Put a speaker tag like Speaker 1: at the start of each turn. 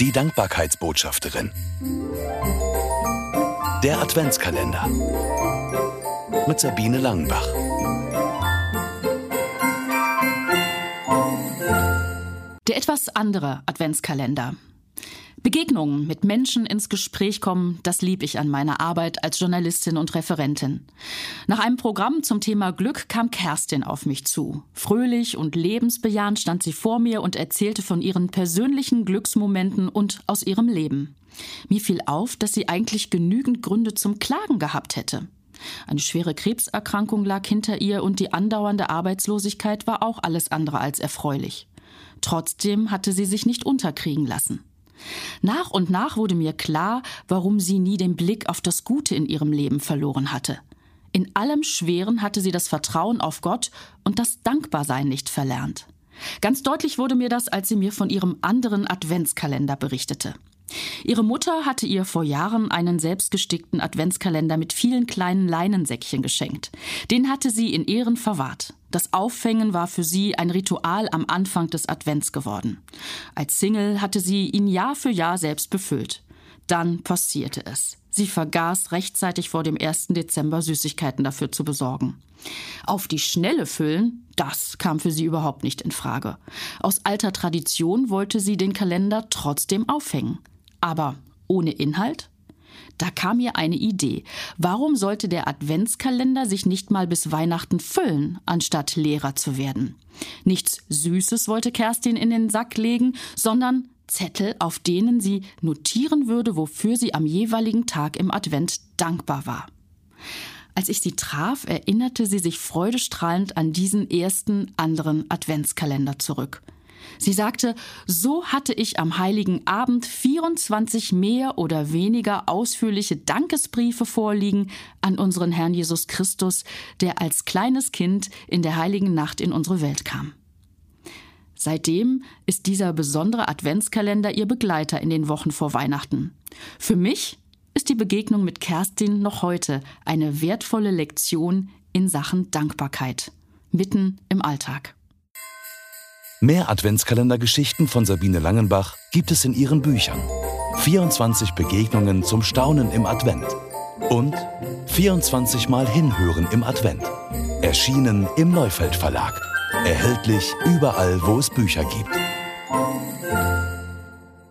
Speaker 1: Die Dankbarkeitsbotschafterin. Der Adventskalender. Mit Sabine Langenbach.
Speaker 2: Der etwas andere Adventskalender. Begegnungen mit Menschen ins Gespräch kommen, das lieb ich an meiner Arbeit als Journalistin und Referentin. Nach einem Programm zum Thema Glück kam Kerstin auf mich zu. Fröhlich und lebensbejahend stand sie vor mir und erzählte von ihren persönlichen Glücksmomenten und aus ihrem Leben. Mir fiel auf, dass sie eigentlich genügend Gründe zum Klagen gehabt hätte. Eine schwere Krebserkrankung lag hinter ihr und die andauernde Arbeitslosigkeit war auch alles andere als erfreulich. Trotzdem hatte sie sich nicht unterkriegen lassen. Nach und nach wurde mir klar, warum sie nie den Blick auf das Gute in ihrem Leben verloren hatte. In allem Schweren hatte sie das Vertrauen auf Gott und das Dankbarsein nicht verlernt. Ganz deutlich wurde mir das, als sie mir von ihrem anderen Adventskalender berichtete. Ihre Mutter hatte ihr vor Jahren einen selbstgestickten Adventskalender mit vielen kleinen Leinensäckchen geschenkt. Den hatte sie in Ehren verwahrt. Das Aufhängen war für sie ein Ritual am Anfang des Advents geworden. Als Single hatte sie ihn Jahr für Jahr selbst befüllt. Dann passierte es. Sie vergaß rechtzeitig vor dem 1. Dezember Süßigkeiten dafür zu besorgen. Auf die Schnelle füllen, das kam für sie überhaupt nicht in Frage. Aus alter Tradition wollte sie den Kalender trotzdem aufhängen. Aber ohne Inhalt? Da kam mir eine Idee. Warum sollte der Adventskalender sich nicht mal bis Weihnachten füllen, anstatt leerer zu werden? Nichts Süßes wollte Kerstin in den Sack legen, sondern Zettel, auf denen sie notieren würde, wofür sie am jeweiligen Tag im Advent dankbar war. Als ich sie traf, erinnerte sie sich freudestrahlend an diesen ersten anderen Adventskalender zurück. Sie sagte, so hatte ich am heiligen Abend 24 mehr oder weniger ausführliche Dankesbriefe vorliegen an unseren Herrn Jesus Christus, der als kleines Kind in der heiligen Nacht in unsere Welt kam. Seitdem ist dieser besondere Adventskalender ihr Begleiter in den Wochen vor Weihnachten. Für mich ist die Begegnung mit Kerstin noch heute eine wertvolle Lektion in Sachen Dankbarkeit, mitten im Alltag.
Speaker 1: Mehr Adventskalendergeschichten von Sabine Langenbach gibt es in ihren Büchern. 24 Begegnungen zum Staunen im Advent und 24 Mal Hinhören im Advent. Erschienen im Neufeld Verlag. Erhältlich überall, wo es Bücher gibt.